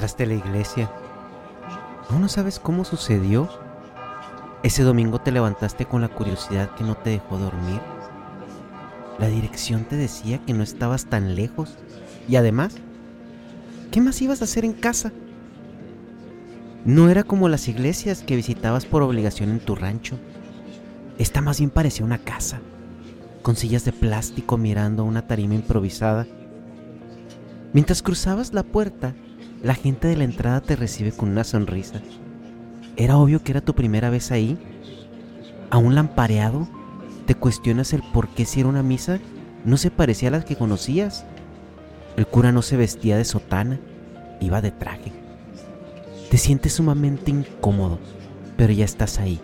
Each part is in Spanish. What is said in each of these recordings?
Entraste a la iglesia. ¿Aún no sabes cómo sucedió? Ese domingo te levantaste con la curiosidad que no te dejó dormir. La dirección te decía que no estabas tan lejos. Y además, ¿qué más ibas a hacer en casa? No era como las iglesias que visitabas por obligación en tu rancho. Esta más bien parecía una casa, con sillas de plástico mirando una tarima improvisada. Mientras cruzabas la puerta, la gente de la entrada te recibe con una sonrisa. Era obvio que era tu primera vez ahí. Aún lampareado, te cuestionas el por qué si era una misa no se parecía a las que conocías. El cura no se vestía de sotana, iba de traje. Te sientes sumamente incómodo, pero ya estás ahí.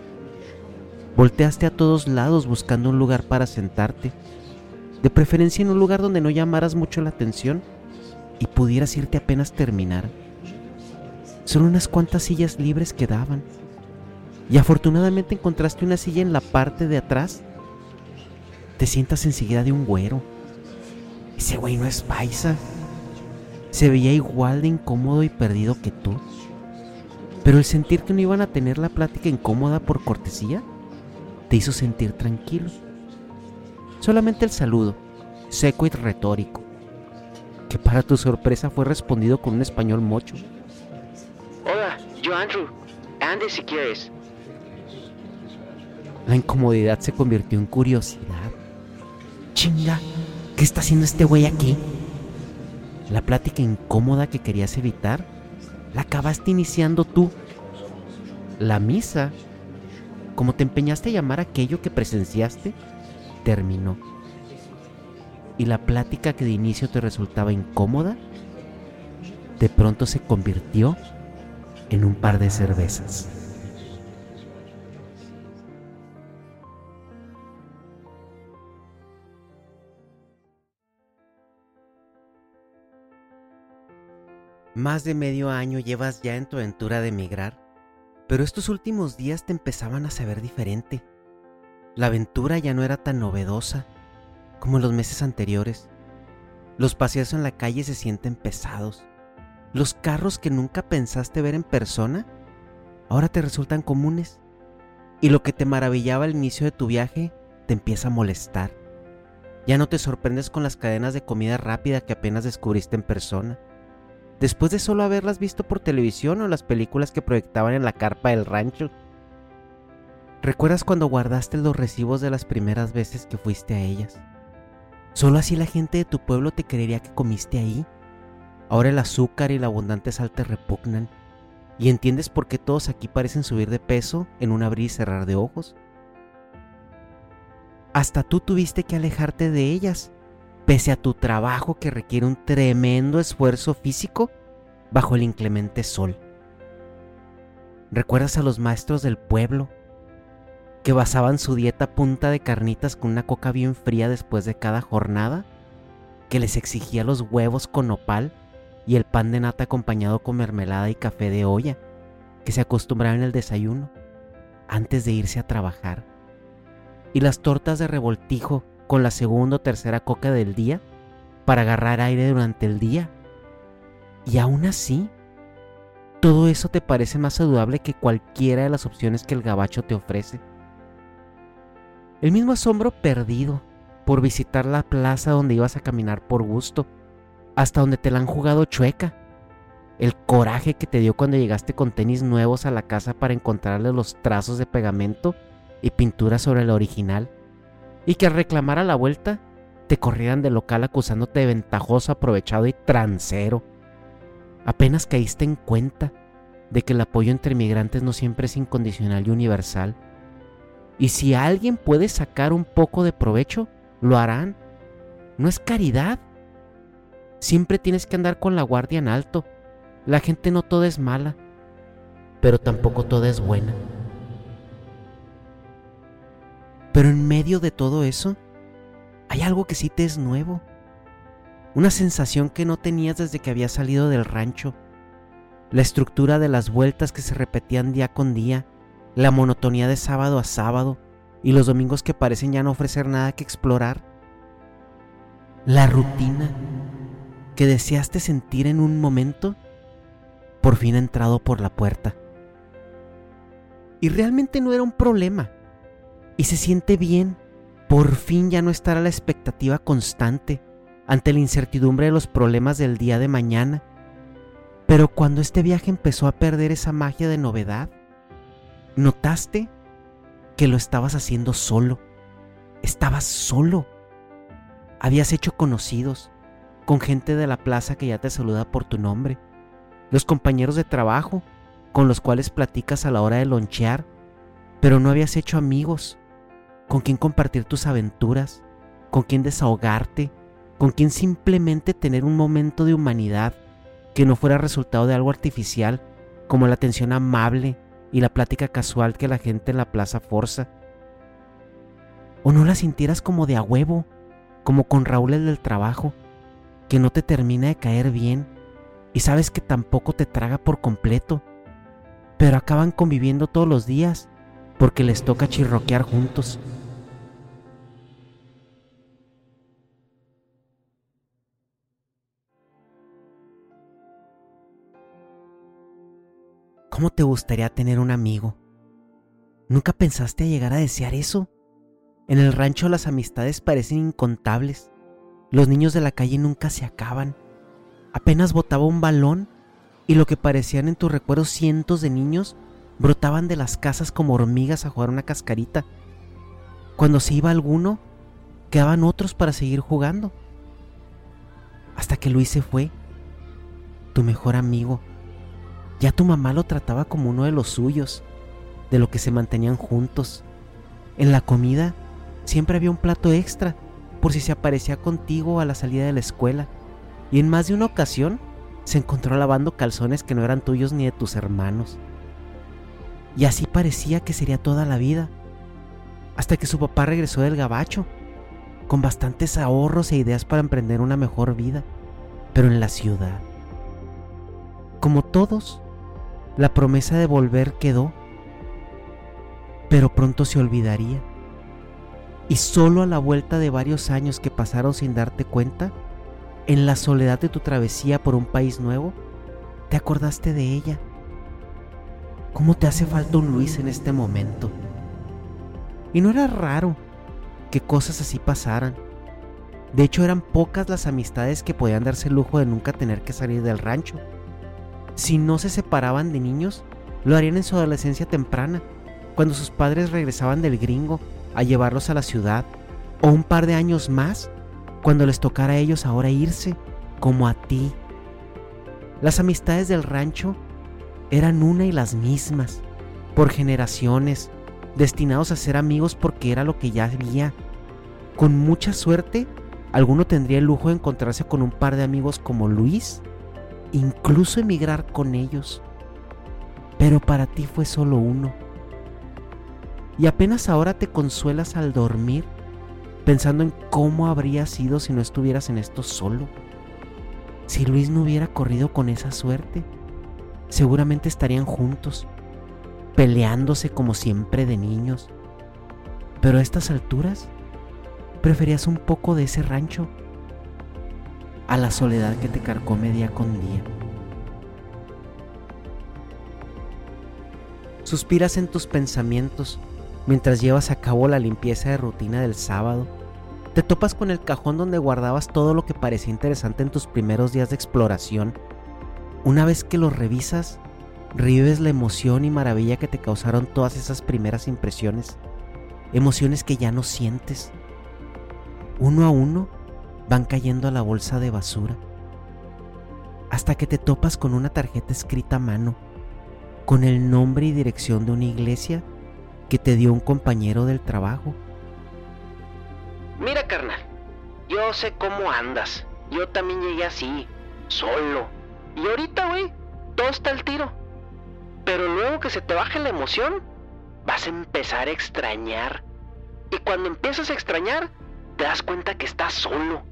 Volteaste a todos lados buscando un lugar para sentarte, de preferencia en un lugar donde no llamaras mucho la atención y pudieras irte apenas terminar. Solo unas cuantas sillas libres quedaban. Y afortunadamente encontraste una silla en la parte de atrás. Te sientas enseguida de un güero. Ese güey no es paisa. Se veía igual de incómodo y perdido que tú. Pero el sentir que no iban a tener la plática incómoda por cortesía te hizo sentir tranquilo. Solamente el saludo, seco y retórico, que para tu sorpresa fue respondido con un español mocho. Hola, yo Andrew. Ande si quieres. La incomodidad se convirtió en curiosidad. Chinga, ¿qué está haciendo este güey aquí? La plática incómoda que querías evitar, la acabaste iniciando tú. La misa, como te empeñaste a llamar aquello que presenciaste, terminó. Y la plática que de inicio te resultaba incómoda, de pronto se convirtió en un par de cervezas. Más de medio año llevas ya en tu aventura de emigrar, pero estos últimos días te empezaban a saber diferente. La aventura ya no era tan novedosa como en los meses anteriores. Los paseos en la calle se sienten pesados. Los carros que nunca pensaste ver en persona ahora te resultan comunes. Y lo que te maravillaba al inicio de tu viaje te empieza a molestar. Ya no te sorprendes con las cadenas de comida rápida que apenas descubriste en persona. Después de solo haberlas visto por televisión o las películas que proyectaban en la carpa del rancho. ¿Recuerdas cuando guardaste los recibos de las primeras veces que fuiste a ellas? Solo así la gente de tu pueblo te creería que comiste ahí. Ahora el azúcar y la abundante sal te repugnan. ¿Y entiendes por qué todos aquí parecen subir de peso en un abrir y cerrar de ojos? Hasta tú tuviste que alejarte de ellas, pese a tu trabajo que requiere un tremendo esfuerzo físico bajo el inclemente sol. ¿Recuerdas a los maestros del pueblo que basaban su dieta punta de carnitas con una coca bien fría después de cada jornada? ¿Que les exigía los huevos con nopal y el pan de nata acompañado con mermelada y café de olla que se acostumbraban el desayuno antes de irse a trabajar? ¿Y las tortas de revoltijo con la segunda o tercera coca del día para agarrar aire durante el día? Y aún así, todo eso te parece más saludable que cualquiera de las opciones que el gabacho te ofrece. El mismo asombro perdido por visitar la plaza donde ibas a caminar por gusto, hasta donde te la han jugado chueca. El coraje que te dio cuando llegaste con tenis nuevos a la casa para encontrarle los trazos de pegamento y pintura sobre el original. Y que al reclamar a la vuelta te corrieran del local acusándote de ventajoso, aprovechado y transero. Apenas caíste en cuenta de que el apoyo entre migrantes no siempre es incondicional y universal y si alguien puede sacar un poco de provecho, lo harán. No es caridad. Siempre tienes que andar con la guardia en alto. La gente no toda es mala, pero tampoco toda es buena. Pero en medio de todo eso, hay algo que sí te es nuevo. Una sensación que no tenías desde que habías salido del rancho. La estructura de las vueltas que se repetían día con día la monotonía de sábado a sábado y los domingos que parecen ya no ofrecer nada que explorar. La rutina que deseaste sentir en un momento, por fin ha entrado por la puerta. Y realmente no era un problema. Y se siente bien, por fin ya no estar a la expectativa constante ante la incertidumbre de los problemas del día de mañana. Pero cuando este viaje empezó a perder esa magia de novedad, notaste que lo estabas haciendo solo. Estabas solo. Habías hecho conocidos con gente de la plaza que ya te saluda por tu nombre. Los compañeros de trabajo con los cuales platicas a la hora de lonchear, pero no habías hecho amigos con quien compartir tus aventuras, con quien desahogarte, con quien simplemente tener un momento de humanidad que no fuera resultado de algo artificial como la atención amable y la plática casual que la gente en la plaza forza. O no la sintieras como de a huevo, como con Raúl el del trabajo, que no te termina de caer bien y sabes que tampoco te traga por completo, pero acaban conviviendo todos los días porque les toca chirroquear juntos. ¿Cómo te gustaría tener un amigo? ¿Nunca pensaste llegar a desear eso? En el rancho las amistades parecen incontables. Los niños de la calle nunca se acaban. Apenas botaba un balón y lo que parecían en tus recuerdos cientos de niños brotaban de las casas como hormigas a jugar una cascarita. Cuando se iba alguno, quedaban otros para seguir jugando. Hasta que Luis se fue, tu mejor amigo ya tu mamá lo trataba como uno de los suyos, de lo que se mantenían juntos. En la comida siempre había un plato extra por si se aparecía contigo a la salida de la escuela. Y en más de una ocasión se encontró lavando calzones que no eran tuyos ni de tus hermanos. Y así parecía que sería toda la vida, hasta que su papá regresó del gabacho, con bastantes ahorros e ideas para emprender una mejor vida, pero en la ciudad. Como todos, la promesa de volver quedó, pero pronto se olvidaría. Y solo a la vuelta de varios años que pasaron sin darte cuenta, en la soledad de tu travesía por un país nuevo, te acordaste de ella. ¿Cómo te hace falta un Luis en este momento? Y no era raro que cosas así pasaran. De hecho, eran pocas las amistades que podían darse el lujo de nunca tener que salir del rancho si no se separaban de niños, lo harían en su adolescencia temprana, cuando sus padres regresaban del gringo a llevarlos a la ciudad, o un par de años más, cuando les tocara a ellos ahora irse, como a ti. Las amistades del rancho eran una y las mismas, por generaciones, destinados a ser amigos porque era lo que ya había. Con mucha suerte, alguno tendría el lujo de encontrarse con un par de amigos como Luis, incluso emigrar con ellos. Pero para ti fue solo uno. Y apenas ahora te consuelas al dormir pensando en cómo habría sido si no estuvieras en esto solo. Si Luis no hubiera corrido con esa suerte, seguramente estarían juntos, peleándose como siempre de niños. Pero a estas alturas, preferías un poco de ese rancho a la soledad que te carcome día con día. Suspiras en tus pensamientos mientras llevas a cabo la limpieza de rutina del sábado. Te topas con el cajón donde guardabas todo lo que parecía interesante en tus primeros días de exploración. Una vez que lo revisas, revives la emoción y maravilla que te causaron todas esas primeras impresiones. Emociones que ya no sientes. Uno a uno van cayendo a la bolsa de basura. Hasta que te topas con una tarjeta escrita a mano, con el nombre y dirección de una iglesia que te dio un compañero del trabajo. Mira, carnal, yo sé cómo andas. Yo también llegué así, solo. Y ahorita, güey, todo está al tiro. Pero luego que se te baje la emoción, vas a empezar a extrañar. Y cuando empiezas a extrañar, te das cuenta que estás solo.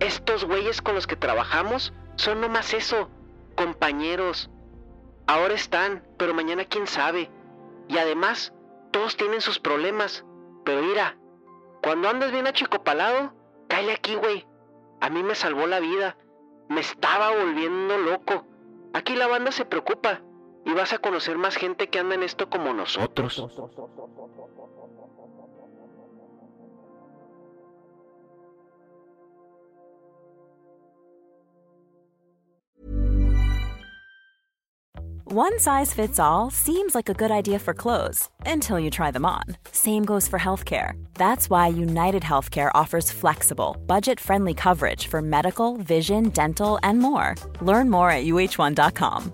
Estos güeyes con los que trabajamos son nomás eso, compañeros. Ahora están, pero mañana quién sabe. Y además, todos tienen sus problemas. Pero mira, cuando andas bien achicopalado, cállate aquí, güey. A mí me salvó la vida. Me estaba volviendo loco. Aquí la banda se preocupa y vas a conocer más gente que anda en esto como nosotros. One size fits all seems like a good idea for clothes until you try them on. Same goes for healthcare. That's why United Healthcare offers flexible, budget friendly coverage for medical, vision, dental, and more. Learn more at uh1.com.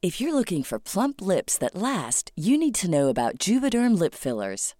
If you're looking for plump lips that last, you need to know about Juvederm lip fillers.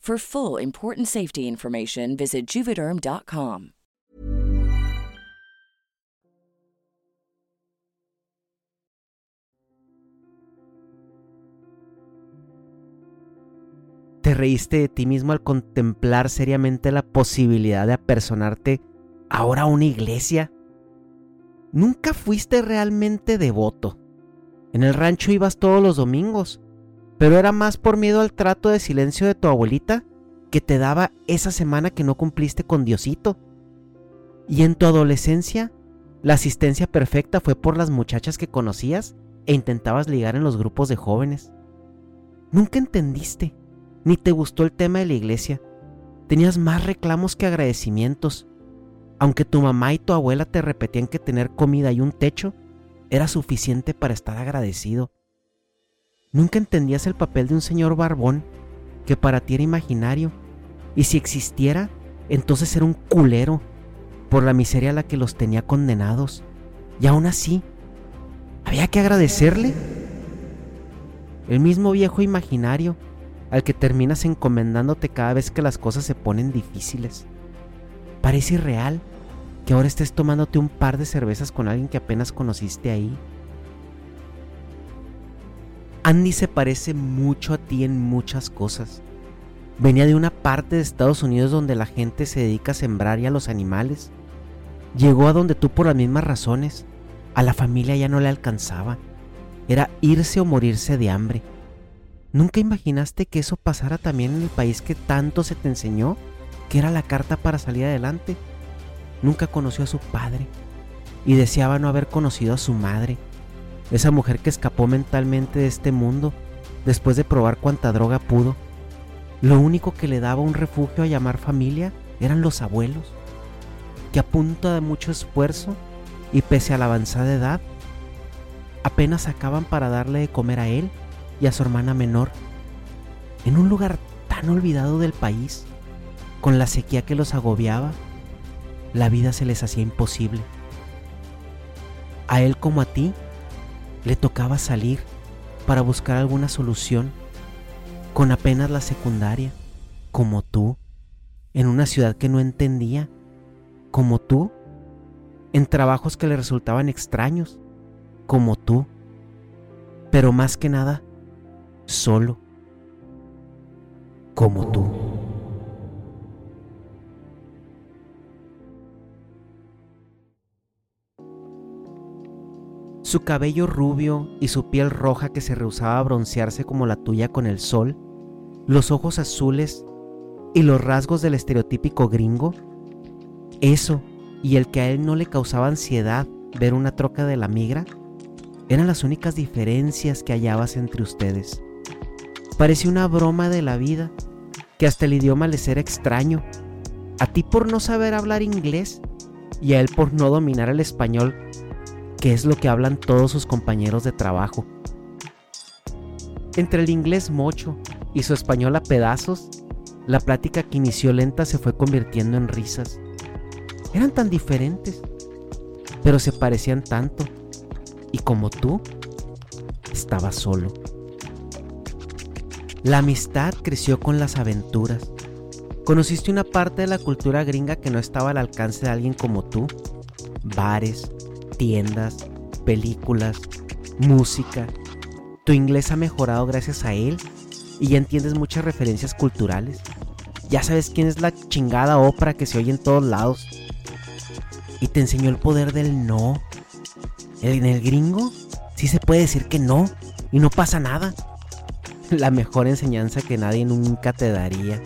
For full important safety information, visit juvederm.com. Te reíste de ti mismo al contemplar seriamente la posibilidad de apersonarte ahora a una iglesia. Nunca fuiste realmente devoto. En el rancho ibas todos los domingos, pero era más por miedo al trato de silencio de tu abuelita que te daba esa semana que no cumpliste con Diosito. Y en tu adolescencia, la asistencia perfecta fue por las muchachas que conocías e intentabas ligar en los grupos de jóvenes. Nunca entendiste, ni te gustó el tema de la iglesia. Tenías más reclamos que agradecimientos. Aunque tu mamá y tu abuela te repetían que tener comida y un techo era suficiente para estar agradecido. Nunca entendías el papel de un señor barbón que para ti era imaginario, y si existiera, entonces era un culero por la miseria a la que los tenía condenados. Y aún así, había que agradecerle. El mismo viejo imaginario al que terminas encomendándote cada vez que las cosas se ponen difíciles. Parece irreal que ahora estés tomándote un par de cervezas con alguien que apenas conociste ahí. Andy se parece mucho a ti en muchas cosas. Venía de una parte de Estados Unidos donde la gente se dedica a sembrar y a los animales. Llegó a donde tú por las mismas razones. A la familia ya no le alcanzaba. Era irse o morirse de hambre. ¿Nunca imaginaste que eso pasara también en el país que tanto se te enseñó que era la carta para salir adelante? Nunca conoció a su padre y deseaba no haber conocido a su madre, esa mujer que escapó mentalmente de este mundo después de probar cuanta droga pudo. Lo único que le daba un refugio a llamar familia eran los abuelos, que a punto de mucho esfuerzo y pese a la avanzada edad, apenas acaban para darle de comer a él y a su hermana menor, en un lugar tan olvidado del país, con la sequía que los agobiaba, la vida se les hacía imposible. A él como a ti, le tocaba salir para buscar alguna solución, con apenas la secundaria, como tú, en una ciudad que no entendía, como tú, en trabajos que le resultaban extraños, como tú, pero más que nada, solo, como tú. Su cabello rubio y su piel roja que se rehusaba a broncearse como la tuya con el sol, los ojos azules y los rasgos del estereotípico gringo, eso y el que a él no le causaba ansiedad ver una troca de la migra, eran las únicas diferencias que hallabas entre ustedes. Parecía una broma de la vida, que hasta el idioma le era extraño, a ti por no saber hablar inglés y a él por no dominar el español que es lo que hablan todos sus compañeros de trabajo. Entre el inglés mocho y su español a pedazos, la plática que inició lenta se fue convirtiendo en risas. Eran tan diferentes, pero se parecían tanto. Y como tú, estaba solo. La amistad creció con las aventuras. Conociste una parte de la cultura gringa que no estaba al alcance de alguien como tú. Bares, tiendas, películas, música. Tu inglés ha mejorado gracias a él y ya entiendes muchas referencias culturales. Ya sabes quién es la chingada ópera que se oye en todos lados. Y te enseñó el poder del no. En el gringo sí se puede decir que no y no pasa nada. La mejor enseñanza que nadie nunca te daría.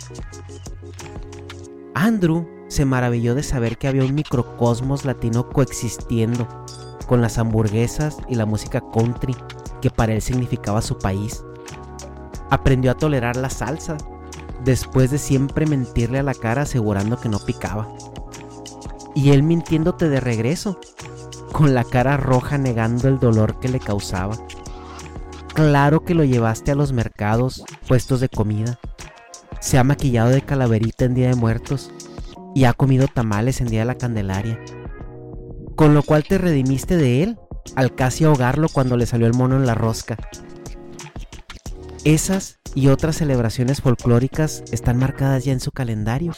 Andrew se maravilló de saber que había un microcosmos latino coexistiendo con las hamburguesas y la música country que para él significaba su país. Aprendió a tolerar la salsa después de siempre mentirle a la cara asegurando que no picaba. Y él mintiéndote de regreso, con la cara roja negando el dolor que le causaba. Claro que lo llevaste a los mercados, puestos de comida. Se ha maquillado de calaverita en Día de Muertos y ha comido tamales en Día de la Candelaria con lo cual te redimiste de él al casi ahogarlo cuando le salió el mono en la rosca. Esas y otras celebraciones folclóricas están marcadas ya en su calendario.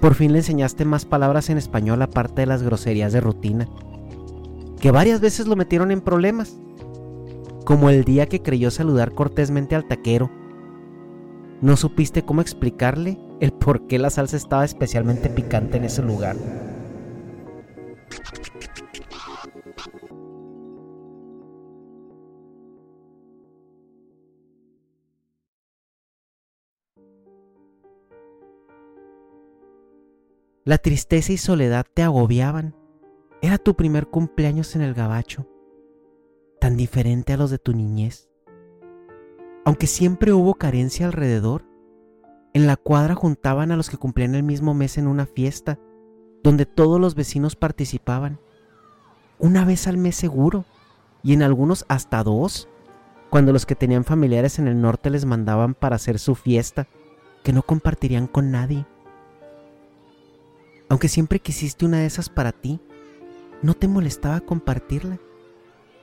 Por fin le enseñaste más palabras en español aparte de las groserías de rutina, que varias veces lo metieron en problemas, como el día que creyó saludar cortésmente al taquero. No supiste cómo explicarle el por qué la salsa estaba especialmente picante en ese lugar. La tristeza y soledad te agobiaban. Era tu primer cumpleaños en el gabacho, tan diferente a los de tu niñez. Aunque siempre hubo carencia alrededor, en la cuadra juntaban a los que cumplían el mismo mes en una fiesta, donde todos los vecinos participaban. Una vez al mes seguro, y en algunos hasta dos, cuando los que tenían familiares en el norte les mandaban para hacer su fiesta, que no compartirían con nadie. Aunque siempre quisiste una de esas para ti, no te molestaba compartirla.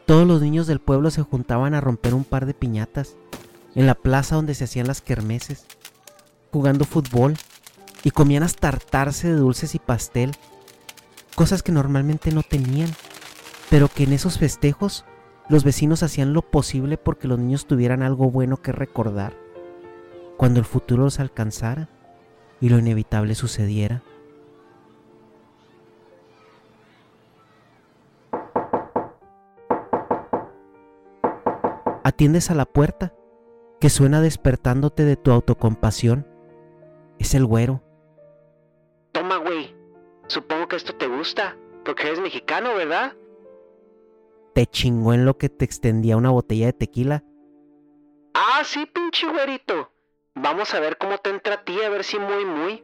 Todos los niños del pueblo se juntaban a romper un par de piñatas en la plaza donde se hacían las kermeses, jugando fútbol, y comían hasta hartarse de dulces y pastel, cosas que normalmente no tenían, pero que en esos festejos los vecinos hacían lo posible porque los niños tuvieran algo bueno que recordar cuando el futuro los alcanzara y lo inevitable sucediera. Atiendes a la puerta, que suena despertándote de tu autocompasión. Es el güero. Toma, güey. Supongo que esto te gusta, porque eres mexicano, ¿verdad? Te chingó en lo que te extendía una botella de tequila. Ah, sí, pinche güerito. Vamos a ver cómo te entra a ti, a ver si muy, muy.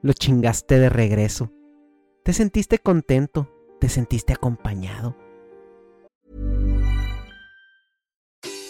Lo chingaste de regreso. Te sentiste contento, te sentiste acompañado.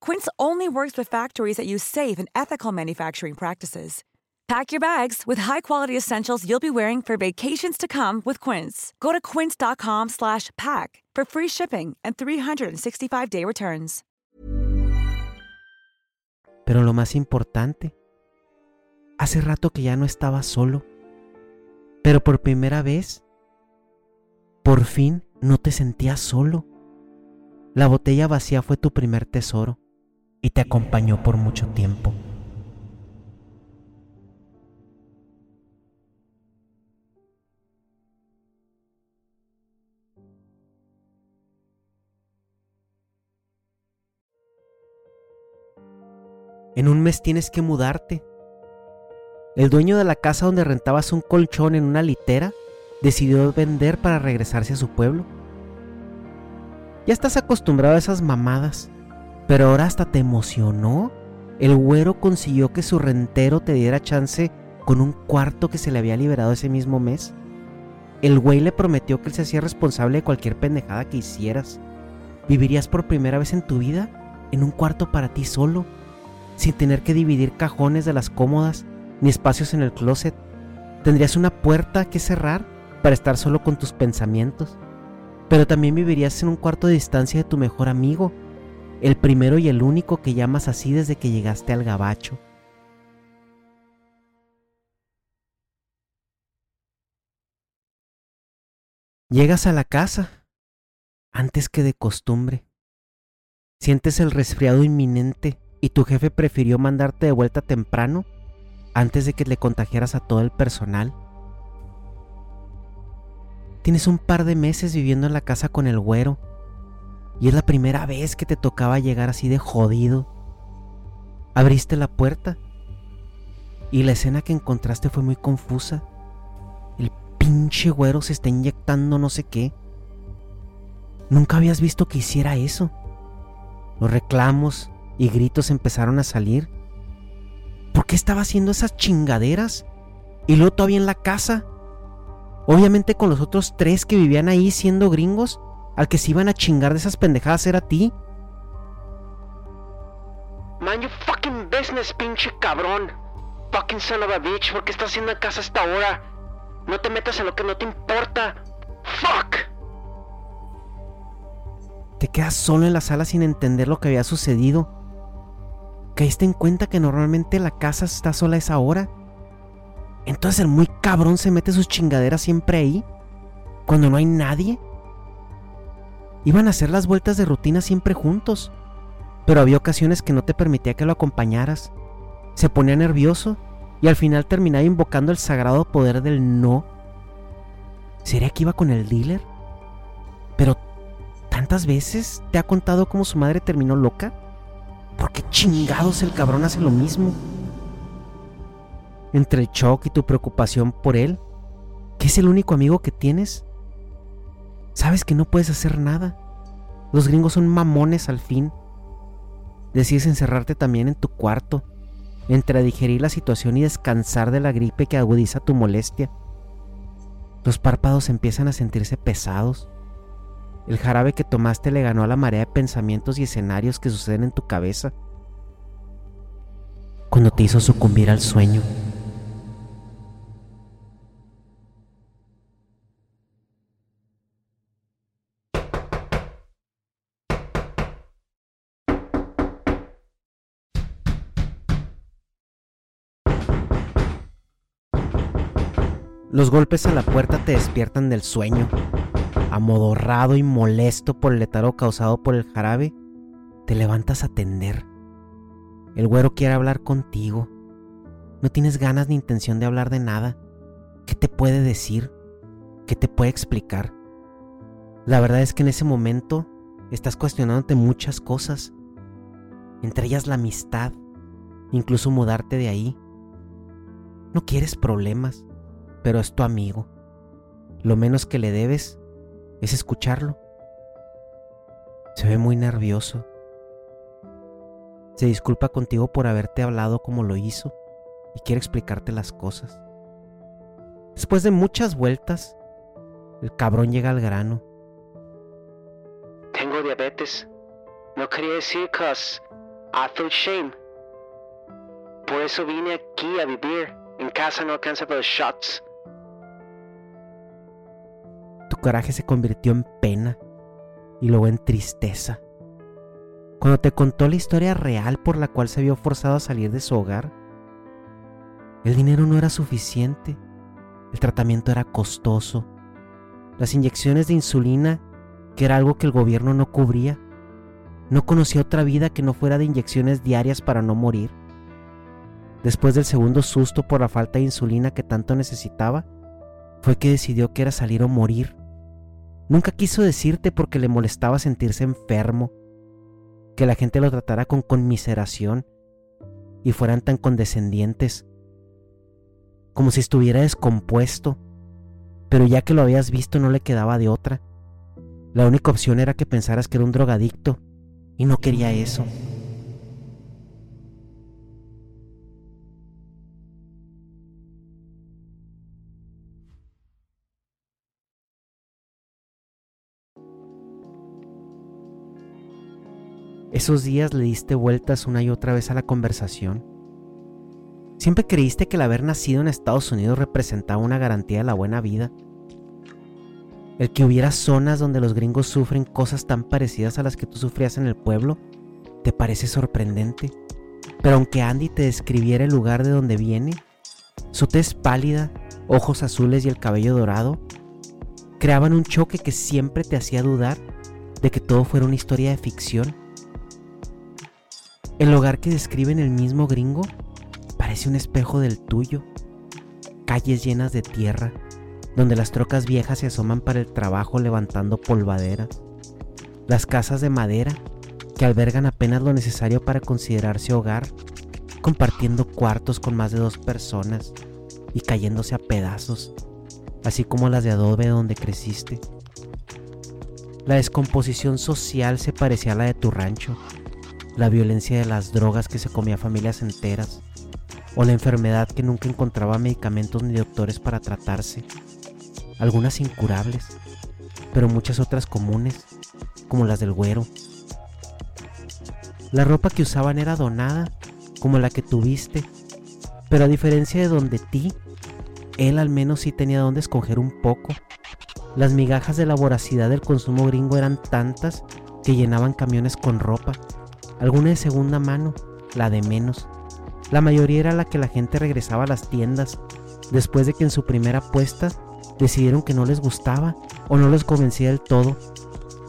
Quince only works with factories that use safe and ethical manufacturing practices. Pack your bags with high-quality essentials you'll be wearing for vacations to come with Quince. Go to quince.com/pack for free shipping and 365-day returns. Pero lo más importante, hace rato que ya no estaba solo. Pero por primera vez, por fin no te sentías solo. La botella vacía fue tu primer tesoro y te acompañó por mucho tiempo. En un mes tienes que mudarte. El dueño de la casa donde rentabas un colchón en una litera decidió vender para regresarse a su pueblo. Ya estás acostumbrado a esas mamadas, pero ahora hasta te emocionó. El güero consiguió que su rentero te diera chance con un cuarto que se le había liberado ese mismo mes. El güey le prometió que él se hacía responsable de cualquier pendejada que hicieras. Vivirías por primera vez en tu vida en un cuarto para ti solo, sin tener que dividir cajones de las cómodas ni espacios en el closet. Tendrías una puerta que cerrar para estar solo con tus pensamientos. Pero también vivirías en un cuarto de distancia de tu mejor amigo, el primero y el único que llamas así desde que llegaste al gabacho. Llegas a la casa antes que de costumbre. Sientes el resfriado inminente y tu jefe prefirió mandarte de vuelta temprano antes de que le contagiaras a todo el personal. Tienes un par de meses viviendo en la casa con el güero y es la primera vez que te tocaba llegar así de jodido. Abriste la puerta y la escena que encontraste fue muy confusa. El pinche güero se está inyectando no sé qué. Nunca habías visto que hiciera eso. Los reclamos y gritos empezaron a salir. ¿Por qué estaba haciendo esas chingaderas? Y luego todavía en la casa. Obviamente con los otros tres que vivían ahí siendo gringos, al que se iban a chingar de esas pendejadas era a ti. Man, you fucking business, pinche cabrón. Fucking son of a bitch, ¿por qué estás haciendo en casa hasta ahora? No te metas en lo que no te importa. Fuck. Te quedas solo en la sala sin entender lo que había sucedido. ¿Caíste en cuenta que normalmente la casa está sola a esa hora? Entonces el muy cabrón se mete sus chingaderas siempre ahí, cuando no hay nadie. Iban a hacer las vueltas de rutina siempre juntos, pero había ocasiones que no te permitía que lo acompañaras. Se ponía nervioso y al final terminaba invocando el sagrado poder del no. ¿Sería que iba con el dealer? Pero tantas veces te ha contado cómo su madre terminó loca. ¿Por qué chingados el cabrón hace lo mismo? Entre el shock y tu preocupación por él, que es el único amigo que tienes, sabes que no puedes hacer nada. Los gringos son mamones al fin. Decides encerrarte también en tu cuarto, entre digerir la situación y descansar de la gripe que agudiza tu molestia. Los párpados empiezan a sentirse pesados. El jarabe que tomaste le ganó a la marea de pensamientos y escenarios que suceden en tu cabeza. Cuando te hizo sucumbir al sueño. Los golpes a la puerta te despiertan del sueño. Amodorrado y molesto por el letargo causado por el jarabe, te levantas a atender. El güero quiere hablar contigo. No tienes ganas ni intención de hablar de nada. ¿Qué te puede decir? ¿Qué te puede explicar? La verdad es que en ese momento estás cuestionándote muchas cosas, entre ellas la amistad, incluso mudarte de ahí. No quieres problemas, pero es tu amigo. Lo menos que le debes es escucharlo. Se ve muy nervioso. Se disculpa contigo por haberte hablado como lo hizo y quiere explicarte las cosas. Después de muchas vueltas, el cabrón llega al grano. Tengo diabetes. No quería decir cause I feel shame. Por eso vine aquí a vivir. En casa no alcanza para los shots. Tu coraje se convirtió en pena y luego en tristeza. Cuando te contó la historia real por la cual se vio forzado a salir de su hogar, el dinero no era suficiente, el tratamiento era costoso, las inyecciones de insulina, que era algo que el gobierno no cubría, no conocía otra vida que no fuera de inyecciones diarias para no morir. Después del segundo susto por la falta de insulina que tanto necesitaba, fue que decidió que era salir o morir. Nunca quiso decirte porque le molestaba sentirse enfermo, que la gente lo tratara con conmiseración y fueran tan condescendientes, como si estuviera descompuesto, pero ya que lo habías visto no le quedaba de otra. La única opción era que pensaras que era un drogadicto y no quería eso. Esos días le diste vueltas una y otra vez a la conversación. Siempre creíste que el haber nacido en Estados Unidos representaba una garantía de la buena vida. El que hubiera zonas donde los gringos sufren cosas tan parecidas a las que tú sufrías en el pueblo, te parece sorprendente. Pero aunque Andy te describiera el lugar de donde viene, su tez pálida, ojos azules y el cabello dorado, creaban un choque que siempre te hacía dudar de que todo fuera una historia de ficción el hogar que describen el mismo gringo parece un espejo del tuyo. Calles llenas de tierra, donde las trocas viejas se asoman para el trabajo levantando polvadera. Las casas de madera, que albergan apenas lo necesario para considerarse hogar, compartiendo cuartos con más de dos personas y cayéndose a pedazos, así como las de adobe donde creciste. La descomposición social se parecía a la de tu rancho la violencia de las drogas que se comía familias enteras, o la enfermedad que nunca encontraba medicamentos ni doctores para tratarse, algunas incurables, pero muchas otras comunes, como las del güero. La ropa que usaban era donada, como la que tuviste, pero a diferencia de donde ti, él al menos sí tenía donde escoger un poco. Las migajas de la voracidad del consumo gringo eran tantas que llenaban camiones con ropa, alguna de segunda mano, la de menos. La mayoría era la que la gente regresaba a las tiendas después de que en su primera apuesta decidieron que no les gustaba o no les convencía del todo.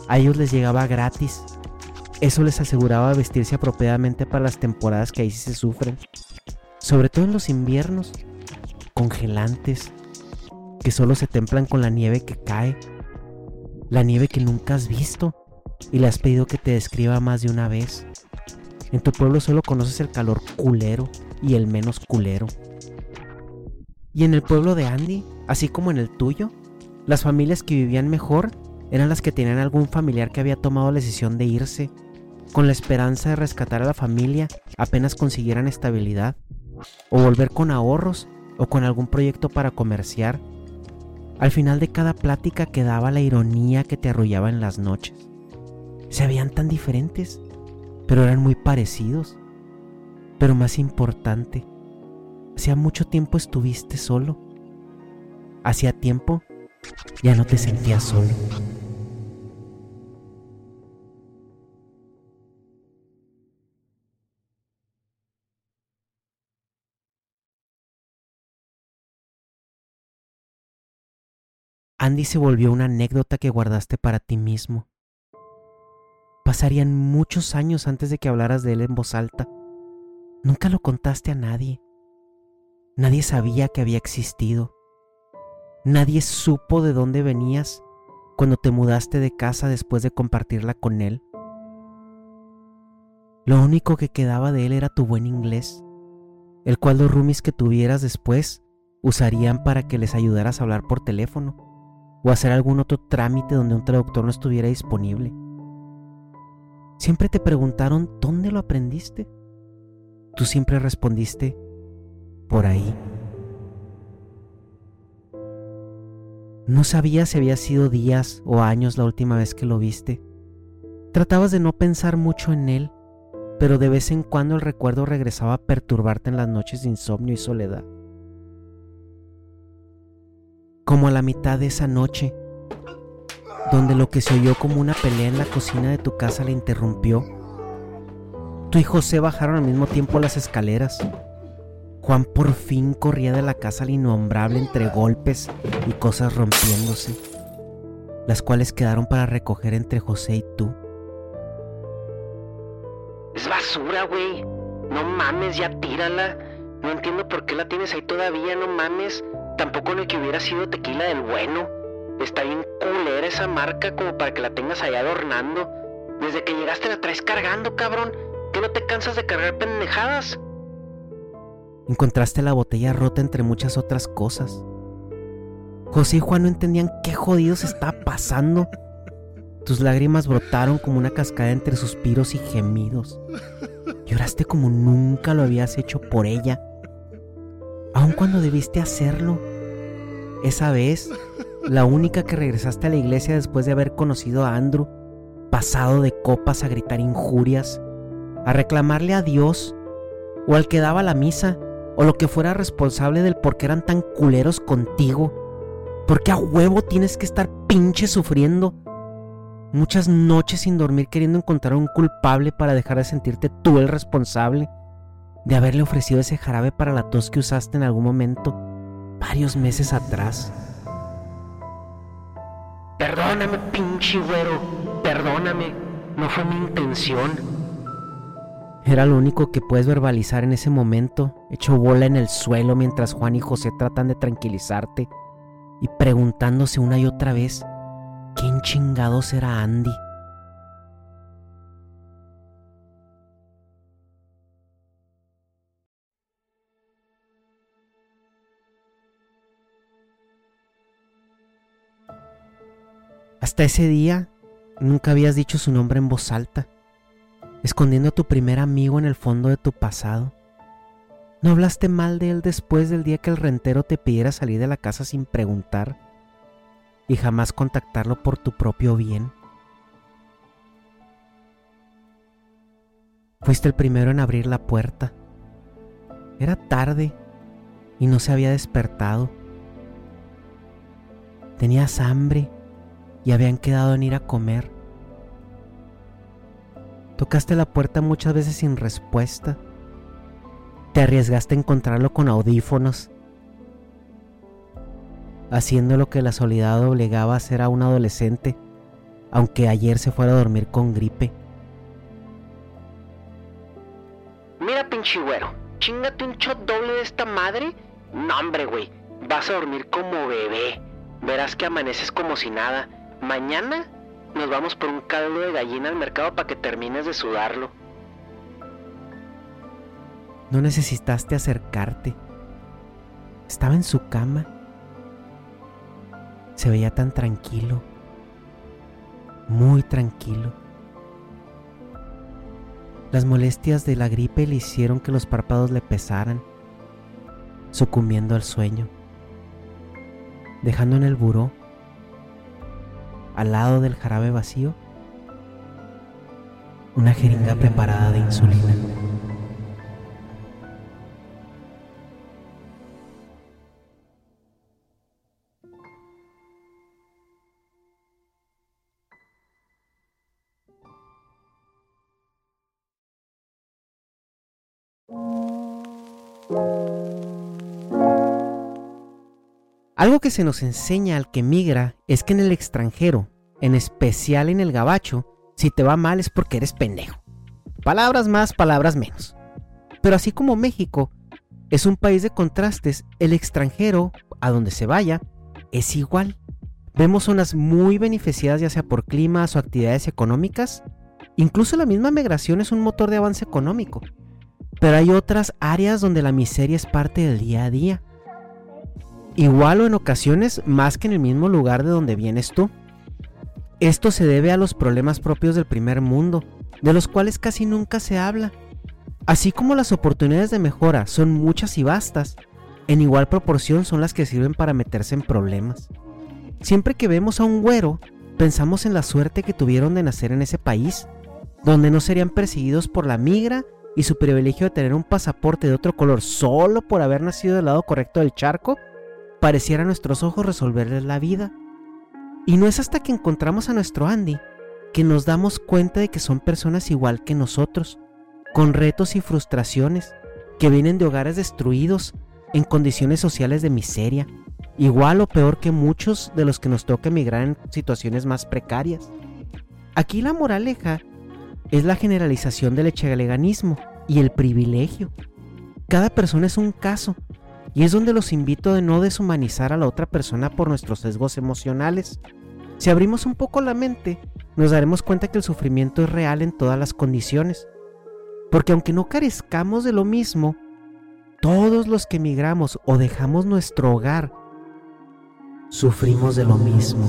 A ellos les llegaba gratis. Eso les aseguraba vestirse apropiadamente para las temporadas que ahí sí se sufren. Sobre todo en los inviernos, congelantes, que solo se templan con la nieve que cae. La nieve que nunca has visto y le has pedido que te describa más de una vez. En tu pueblo solo conoces el calor culero y el menos culero. Y en el pueblo de Andy, así como en el tuyo, las familias que vivían mejor eran las que tenían algún familiar que había tomado la decisión de irse, con la esperanza de rescatar a la familia apenas consiguieran estabilidad, o volver con ahorros o con algún proyecto para comerciar. Al final de cada plática quedaba la ironía que te arrullaba en las noches. Se veían tan diferentes, pero eran muy parecidos. Pero más importante, hacía mucho tiempo estuviste solo. Hacía tiempo ya no te sentías solo. Andy se volvió una anécdota que guardaste para ti mismo. Pasarían muchos años antes de que hablaras de él en voz alta. Nunca lo contaste a nadie. Nadie sabía que había existido. Nadie supo de dónde venías cuando te mudaste de casa después de compartirla con él. Lo único que quedaba de él era tu buen inglés, el cual los roomies que tuvieras después usarían para que les ayudaras a hablar por teléfono o hacer algún otro trámite donde un traductor no estuviera disponible. Siempre te preguntaron dónde lo aprendiste. Tú siempre respondiste, por ahí. No sabías si había sido días o años la última vez que lo viste. Tratabas de no pensar mucho en él, pero de vez en cuando el recuerdo regresaba a perturbarte en las noches de insomnio y soledad. Como a la mitad de esa noche, donde lo que se oyó como una pelea en la cocina de tu casa le interrumpió. Tú y José bajaron al mismo tiempo las escaleras. Juan por fin corría de la casa al innombrable entre golpes y cosas rompiéndose, las cuales quedaron para recoger entre José y tú. Es basura, güey. No mames, ya tírala. No entiendo por qué la tienes ahí todavía, no mames. Tampoco lo que hubiera sido tequila del bueno. Está bien culera esa marca como para que la tengas ahí adornando. Desde que llegaste la traes cargando, cabrón. ¿Que no te cansas de cargar pendejadas? Encontraste la botella rota entre muchas otras cosas. José y Juan no entendían qué jodidos estaba pasando. Tus lágrimas brotaron como una cascada entre suspiros y gemidos. Lloraste como nunca lo habías hecho por ella. Aun cuando debiste hacerlo. Esa vez la única que regresaste a la iglesia después de haber conocido a Andrew, pasado de copas a gritar injurias, a reclamarle a Dios, o al que daba la misa, o lo que fuera responsable del por qué eran tan culeros contigo. Porque a huevo tienes que estar pinche sufriendo. Muchas noches sin dormir queriendo encontrar un culpable para dejar de sentirte tú el responsable de haberle ofrecido ese jarabe para la tos que usaste en algún momento varios meses atrás. Perdóname, pinche güero. Perdóname. No fue mi intención. Era lo único que puedes verbalizar en ese momento, hecho bola en el suelo mientras Juan y José tratan de tranquilizarte y preguntándose una y otra vez, ¿quién chingados era Andy? Hasta ese día nunca habías dicho su nombre en voz alta, escondiendo a tu primer amigo en el fondo de tu pasado. ¿No hablaste mal de él después del día que el rentero te pidiera salir de la casa sin preguntar y jamás contactarlo por tu propio bien? Fuiste el primero en abrir la puerta. Era tarde y no se había despertado. Tenías hambre y habían quedado en ir a comer. Tocaste la puerta muchas veces sin respuesta. Te arriesgaste a encontrarlo con audífonos, haciendo lo que la soledad obligaba a hacer a un adolescente, aunque ayer se fuera a dormir con gripe. Mira, pinche güero, chingate un shot doble de esta madre. No, hombre, güey, vas a dormir como bebé. Verás que amaneces como si nada. Mañana nos vamos por un caldo de gallina al mercado para que termines de sudarlo. No necesitaste acercarte. Estaba en su cama. Se veía tan tranquilo. Muy tranquilo. Las molestias de la gripe le hicieron que los párpados le pesaran, sucumbiendo al sueño, dejando en el buró al lado del jarabe vacío, una jeringa preparada de insulina. Se nos enseña al que migra es que en el extranjero, en especial en el gabacho, si te va mal es porque eres pendejo. Palabras más, palabras menos. Pero así como México es un país de contrastes, el extranjero, a donde se vaya, es igual. Vemos zonas muy beneficiadas ya sea por climas o actividades económicas. Incluso la misma migración es un motor de avance económico. Pero hay otras áreas donde la miseria es parte del día a día igual o en ocasiones más que en el mismo lugar de donde vienes tú. Esto se debe a los problemas propios del primer mundo, de los cuales casi nunca se habla. Así como las oportunidades de mejora son muchas y vastas, en igual proporción son las que sirven para meterse en problemas. Siempre que vemos a un güero, pensamos en la suerte que tuvieron de nacer en ese país, donde no serían perseguidos por la migra y su privilegio de tener un pasaporte de otro color solo por haber nacido del lado correcto del charco pareciera a nuestros ojos resolverles la vida. Y no es hasta que encontramos a nuestro Andy que nos damos cuenta de que son personas igual que nosotros, con retos y frustraciones, que vienen de hogares destruidos, en condiciones sociales de miseria, igual o peor que muchos de los que nos toca emigrar en situaciones más precarias. Aquí la moraleja es la generalización del echeleganismo y el privilegio. Cada persona es un caso y es donde los invito de no deshumanizar a la otra persona por nuestros sesgos emocionales. Si abrimos un poco la mente, nos daremos cuenta que el sufrimiento es real en todas las condiciones. Porque aunque no carezcamos de lo mismo, todos los que emigramos o dejamos nuestro hogar, sufrimos de lo mismo.